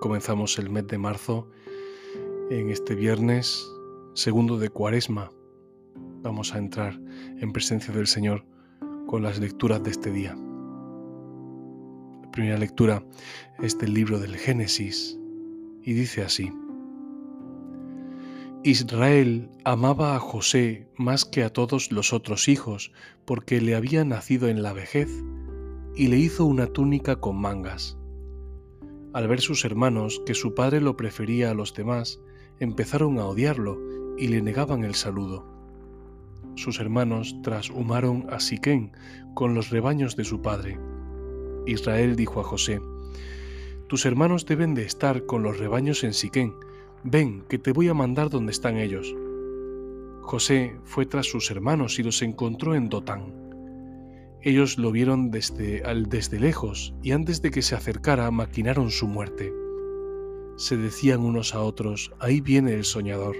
Comenzamos el mes de marzo en este viernes segundo de Cuaresma. Vamos a entrar en presencia del Señor con las lecturas de este día. La primera lectura es del libro del Génesis y dice así. Israel amaba a José más que a todos los otros hijos porque le había nacido en la vejez y le hizo una túnica con mangas. Al ver sus hermanos que su padre lo prefería a los demás, empezaron a odiarlo y le negaban el saludo. Sus hermanos trashumaron a Siquén con los rebaños de su padre. Israel dijo a José, Tus hermanos deben de estar con los rebaños en Siquén, ven que te voy a mandar donde están ellos. José fue tras sus hermanos y los encontró en Dotán. Ellos lo vieron desde, al, desde lejos y antes de que se acercara maquinaron su muerte. Se decían unos a otros, ahí viene el soñador,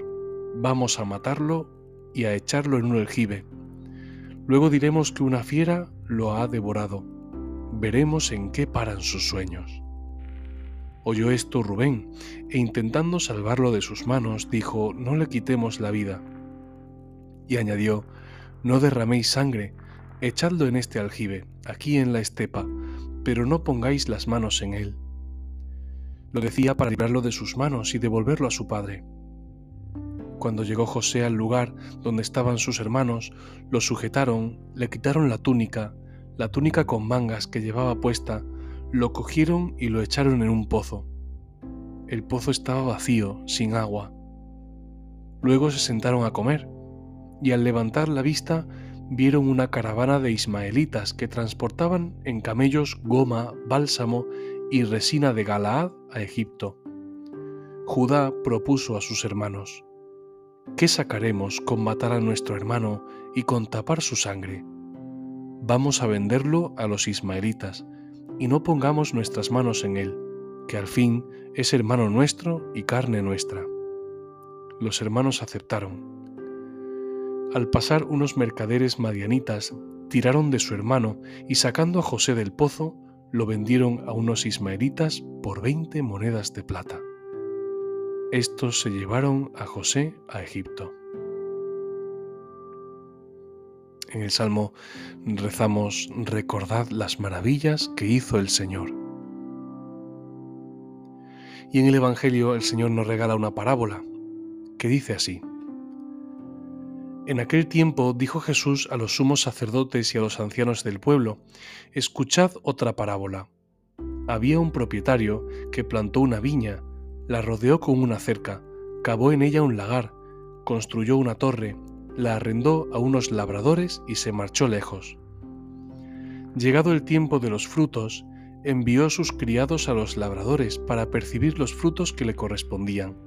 vamos a matarlo y a echarlo en un aljibe. Luego diremos que una fiera lo ha devorado. Veremos en qué paran sus sueños. Oyó esto Rubén, e intentando salvarlo de sus manos, dijo, no le quitemos la vida. Y añadió, no derraméis sangre, Echadlo en este aljibe, aquí en la estepa, pero no pongáis las manos en él. Lo decía para librarlo de sus manos y devolverlo a su padre. Cuando llegó José al lugar donde estaban sus hermanos, lo sujetaron, le quitaron la túnica, la túnica con mangas que llevaba puesta, lo cogieron y lo echaron en un pozo. El pozo estaba vacío, sin agua. Luego se sentaron a comer, y al levantar la vista vieron una caravana de ismaelitas que transportaban en camellos goma, bálsamo y resina de Galaad a Egipto. Judá propuso a sus hermanos, ¿qué sacaremos con matar a nuestro hermano y con tapar su sangre? Vamos a venderlo a los ismaelitas y no pongamos nuestras manos en él, que al fin es hermano nuestro y carne nuestra. Los hermanos aceptaron al pasar unos mercaderes madianitas, tiraron de su hermano y sacando a José del pozo, lo vendieron a unos ismaelitas por veinte monedas de plata. Estos se llevaron a José a Egipto. En el Salmo rezamos, recordad las maravillas que hizo el Señor. Y en el Evangelio el Señor nos regala una parábola que dice así. En aquel tiempo dijo Jesús a los sumos sacerdotes y a los ancianos del pueblo, Escuchad otra parábola. Había un propietario que plantó una viña, la rodeó con una cerca, cavó en ella un lagar, construyó una torre, la arrendó a unos labradores y se marchó lejos. Llegado el tiempo de los frutos, envió sus criados a los labradores para percibir los frutos que le correspondían.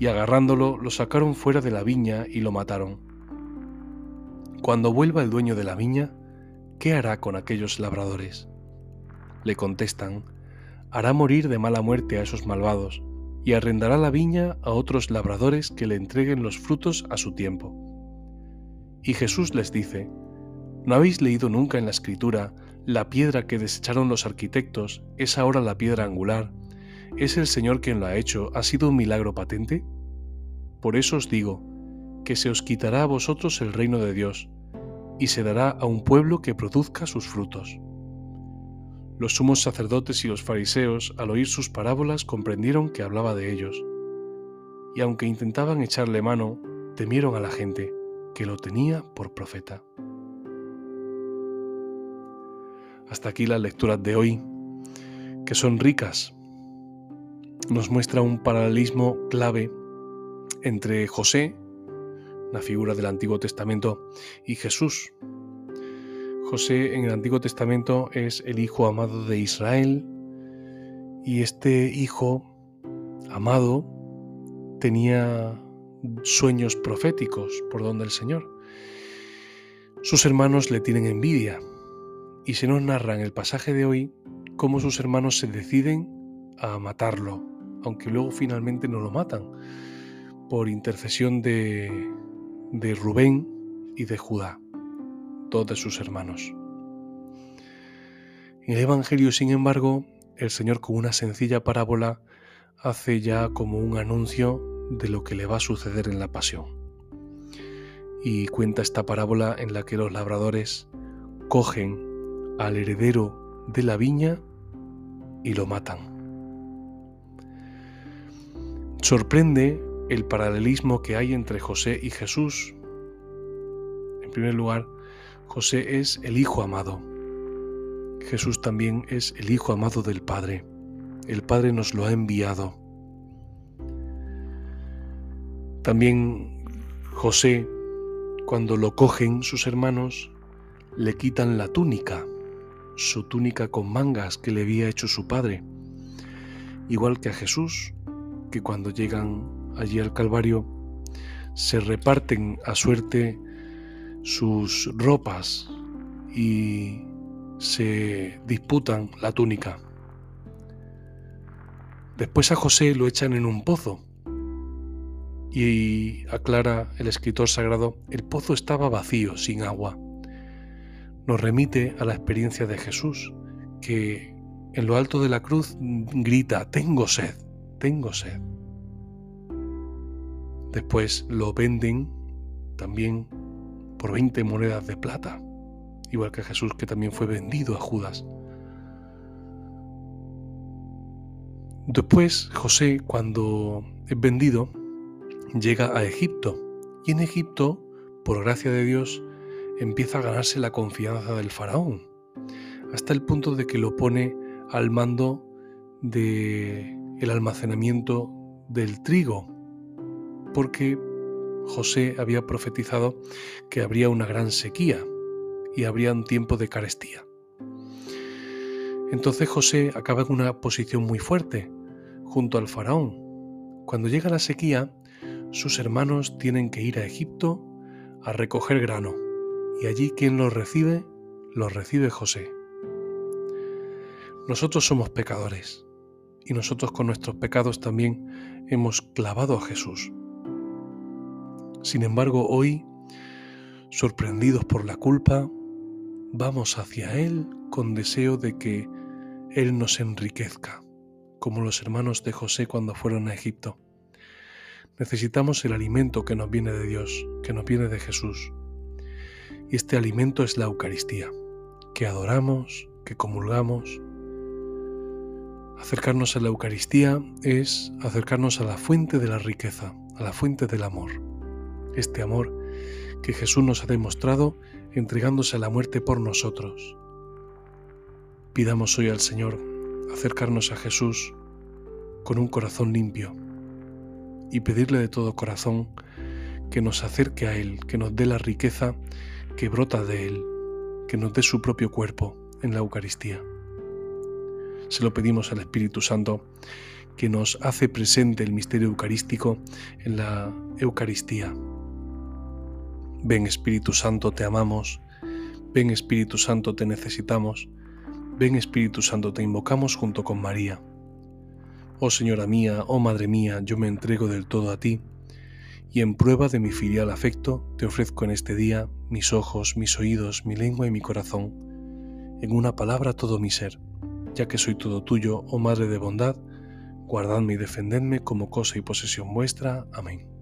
y agarrándolo lo sacaron fuera de la viña y lo mataron. Cuando vuelva el dueño de la viña, ¿qué hará con aquellos labradores? Le contestan, hará morir de mala muerte a esos malvados, y arrendará la viña a otros labradores que le entreguen los frutos a su tiempo. Y Jesús les dice, ¿no habéis leído nunca en la escritura la piedra que desecharon los arquitectos es ahora la piedra angular? ¿Es el Señor quien lo ha hecho? ¿Ha sido un milagro patente? Por eso os digo, que se os quitará a vosotros el reino de Dios, y se dará a un pueblo que produzca sus frutos. Los sumos sacerdotes y los fariseos, al oír sus parábolas, comprendieron que hablaba de ellos. Y aunque intentaban echarle mano, temieron a la gente, que lo tenía por profeta. Hasta aquí las lecturas de hoy, que son ricas. Nos muestra un paralelismo clave entre José, la figura del Antiguo Testamento, y Jesús, José en el Antiguo Testamento es el hijo amado de Israel y este hijo amado tenía sueños proféticos por donde el Señor. Sus hermanos le tienen envidia y se nos narra en el pasaje de hoy cómo sus hermanos se deciden a matarlo, aunque luego finalmente no lo matan, por intercesión de, de Rubén y de Judá de sus hermanos. En el Evangelio, sin embargo, el Señor con una sencilla parábola hace ya como un anuncio de lo que le va a suceder en la pasión. Y cuenta esta parábola en la que los labradores cogen al heredero de la viña y lo matan. Sorprende el paralelismo que hay entre José y Jesús. En primer lugar, José es el Hijo amado. Jesús también es el Hijo amado del Padre. El Padre nos lo ha enviado. También José, cuando lo cogen sus hermanos, le quitan la túnica, su túnica con mangas que le había hecho su padre. Igual que a Jesús, que cuando llegan allí al Calvario, se reparten a suerte sus ropas y se disputan la túnica. Después a José lo echan en un pozo y aclara el escritor sagrado, el pozo estaba vacío, sin agua. Nos remite a la experiencia de Jesús, que en lo alto de la cruz grita, tengo sed, tengo sed. Después lo venden también por 20 monedas de plata, igual que Jesús que también fue vendido a Judas. Después José, cuando es vendido, llega a Egipto y en Egipto, por gracia de Dios, empieza a ganarse la confianza del faraón, hasta el punto de que lo pone al mando de el almacenamiento del trigo, porque José había profetizado que habría una gran sequía y habría un tiempo de carestía. Entonces José acaba en una posición muy fuerte, junto al faraón. Cuando llega la sequía, sus hermanos tienen que ir a Egipto a recoger grano, y allí quien los recibe, los recibe José. Nosotros somos pecadores, y nosotros con nuestros pecados también hemos clavado a Jesús. Sin embargo, hoy, sorprendidos por la culpa, vamos hacia Él con deseo de que Él nos enriquezca, como los hermanos de José cuando fueron a Egipto. Necesitamos el alimento que nos viene de Dios, que nos viene de Jesús. Y este alimento es la Eucaristía, que adoramos, que comulgamos. Acercarnos a la Eucaristía es acercarnos a la fuente de la riqueza, a la fuente del amor este amor que Jesús nos ha demostrado entregándose a la muerte por nosotros. Pidamos hoy al Señor acercarnos a Jesús con un corazón limpio y pedirle de todo corazón que nos acerque a Él, que nos dé la riqueza que brota de Él, que nos dé su propio cuerpo en la Eucaristía. Se lo pedimos al Espíritu Santo que nos hace presente el misterio eucarístico en la Eucaristía Ven Espíritu Santo, te amamos. Ven Espíritu Santo, te necesitamos. Ven Espíritu Santo, te invocamos junto con María. Oh Señora mía, oh Madre mía, yo me entrego del todo a ti, y en prueba de mi filial afecto te ofrezco en este día mis ojos, mis oídos, mi lengua y mi corazón, en una palabra todo mi ser, ya que soy todo tuyo, oh Madre de bondad, guardadme y defendedme como cosa y posesión vuestra. Amén.